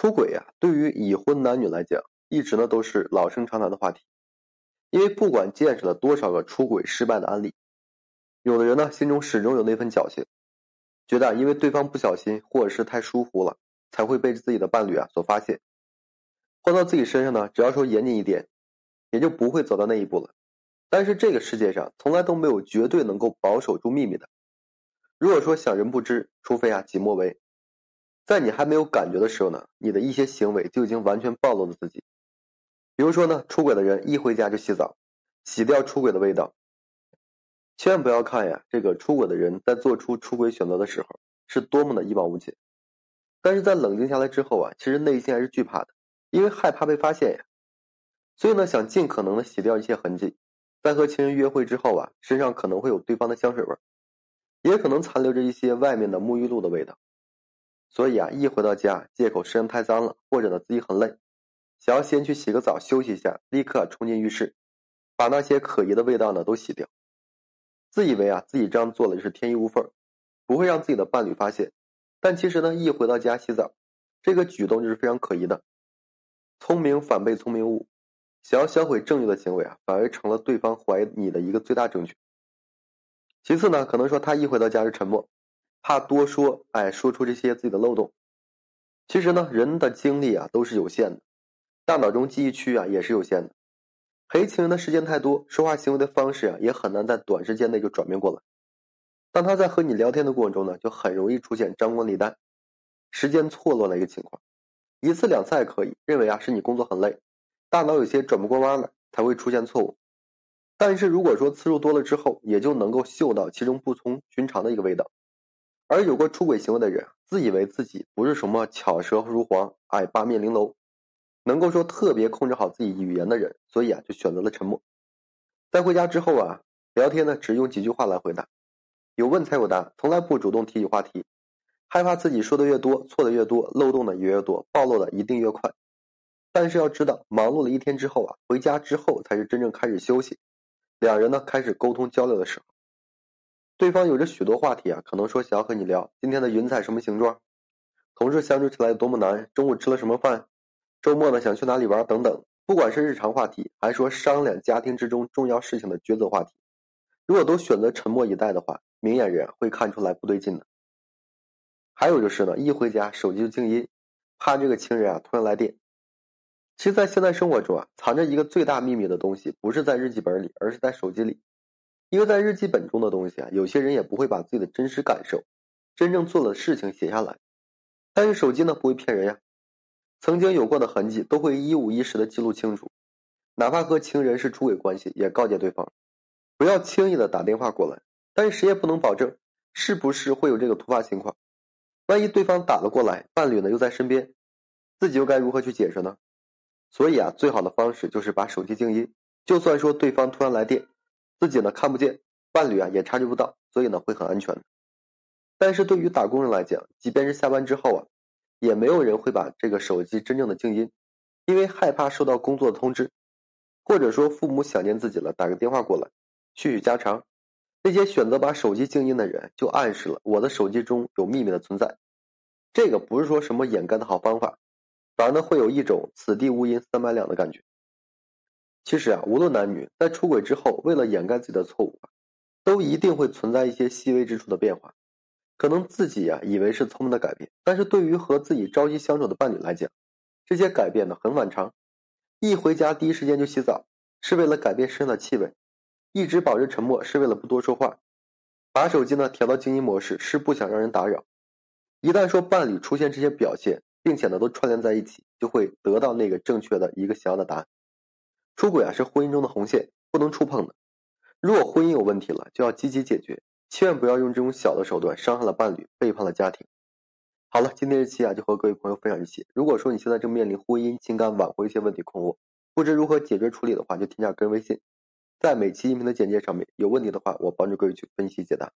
出轨呀，对于已婚男女来讲，一直呢都是老生常谈的话题。因为不管见识了多少个出轨失败的案例，有的人呢心中始终有那份侥幸，觉得因为对方不小心或者是太疏忽了，才会被自己的伴侣啊所发现。换到自己身上呢，只要说严谨一点，也就不会走到那一步了。但是这个世界上从来都没有绝对能够保守住秘密的。如果说想人不知，除非啊己莫为。在你还没有感觉的时候呢，你的一些行为就已经完全暴露了自己。比如说呢，出轨的人一回家就洗澡，洗掉出轨的味道。千万不要看呀，这个出轨的人在做出出轨选择的时候是多么的一往无前，但是在冷静下来之后啊，其实内心还是惧怕的，因为害怕被发现呀。所以呢，想尽可能的洗掉一些痕迹，在和情人约会之后啊，身上可能会有对方的香水味，也可能残留着一些外面的沐浴露的味道。所以啊，一回到家，借口身上太脏了，或者呢自己很累，想要先去洗个澡休息一下，立刻冲进浴室，把那些可疑的味道呢都洗掉，自以为啊自己这样做了就是天衣无缝，不会让自己的伴侣发现，但其实呢一回到家洗澡，这个举动就是非常可疑的。聪明反被聪明误，想要销毁证据的行为啊，反而成了对方怀疑你的一个最大证据。其次呢，可能说他一回到家是沉默。怕多说，哎，说出这些自己的漏洞。其实呢，人的精力啊都是有限的，大脑中记忆区啊也是有限的。陪情人的时间太多，说话行为的方式啊也很难在短时间内就转变过来。当他在和你聊天的过程中呢，就很容易出现张冠李戴、时间错乱的一个情况。一次两次还可以，认为啊是你工作很累，大脑有些转不过弯来，才会出现错误。但是如果说次数多了之后，也就能够嗅到其中不同寻常的一个味道。而有过出轨行为的人，自以为自己不是什么巧舌如簧、矮八面玲珑，能够说特别控制好自己语言的人，所以啊就选择了沉默。在回家之后啊，聊天呢只用几句话来回答，有问才有答，从来不主动提起话题，害怕自己说的越多，错的越多，漏洞的也越多，暴露的一定越快。但是要知道，忙碌了一天之后啊，回家之后才是真正开始休息，两人呢开始沟通交流的时候。对方有着许多话题啊，可能说想要和你聊今天的云彩什么形状，同事相处起来有多么难，中午吃了什么饭，周末呢想去哪里玩等等。不管是日常话题，还是说商量家庭之中重要事情的抉择话题，如果都选择沉默以待的话，明眼人会看出来不对劲的。还有就是呢，一回家手机就静音，怕这个情人啊突然来电。其实，在现在生活中啊，藏着一个最大秘密的东西，不是在日记本里，而是在手机里。因为在日记本中的东西啊，有些人也不会把自己的真实感受、真正做的事情写下来，但是手机呢不会骗人呀，曾经有过的痕迹都会一五一十的记录清楚，哪怕和情人是出轨关系，也告诫对方，不要轻易的打电话过来，但是谁也不能保证是不是会有这个突发情况，万一对方打了过来，伴侣呢又在身边，自己又该如何去解释呢？所以啊，最好的方式就是把手机静音，就算说对方突然来电。自己呢看不见，伴侣啊也察觉不到，所以呢会很安全。但是对于打工人来讲，即便是下班之后啊，也没有人会把这个手机真正的静音，因为害怕收到工作的通知，或者说父母想念自己了，打个电话过来叙叙家常。那些选择把手机静音的人，就暗示了我的手机中有秘密的存在。这个不是说什么掩盖的好方法，反而呢会有一种此地无银三百两的感觉。其实啊，无论男女，在出轨之后，为了掩盖自己的错误，都一定会存在一些细微之处的变化。可能自己啊以为是聪明的改变，但是对于和自己朝夕相处的伴侣来讲，这些改变呢很反常。一回家第一时间就洗澡，是为了改变身上的气味；一直保持沉默，是为了不多说话；把手机呢调到静音模式，是不想让人打扰。一旦说伴侣出现这些表现，并且呢都串联在一起，就会得到那个正确的一个想要的答案。出轨啊是婚姻中的红线，不能触碰的。如果婚姻有问题了，就要积极解决，千万不要用这种小的手段伤害了伴侣，背叛了家庭。好了，今天这期啊就和各位朋友分享这些。如果说你现在正面临婚姻、情感挽回一些问题困惑，不知如何解决处理的话，就添加个人微信，在每期音频的简介上面。有问题的话，我帮助各位去分析解答。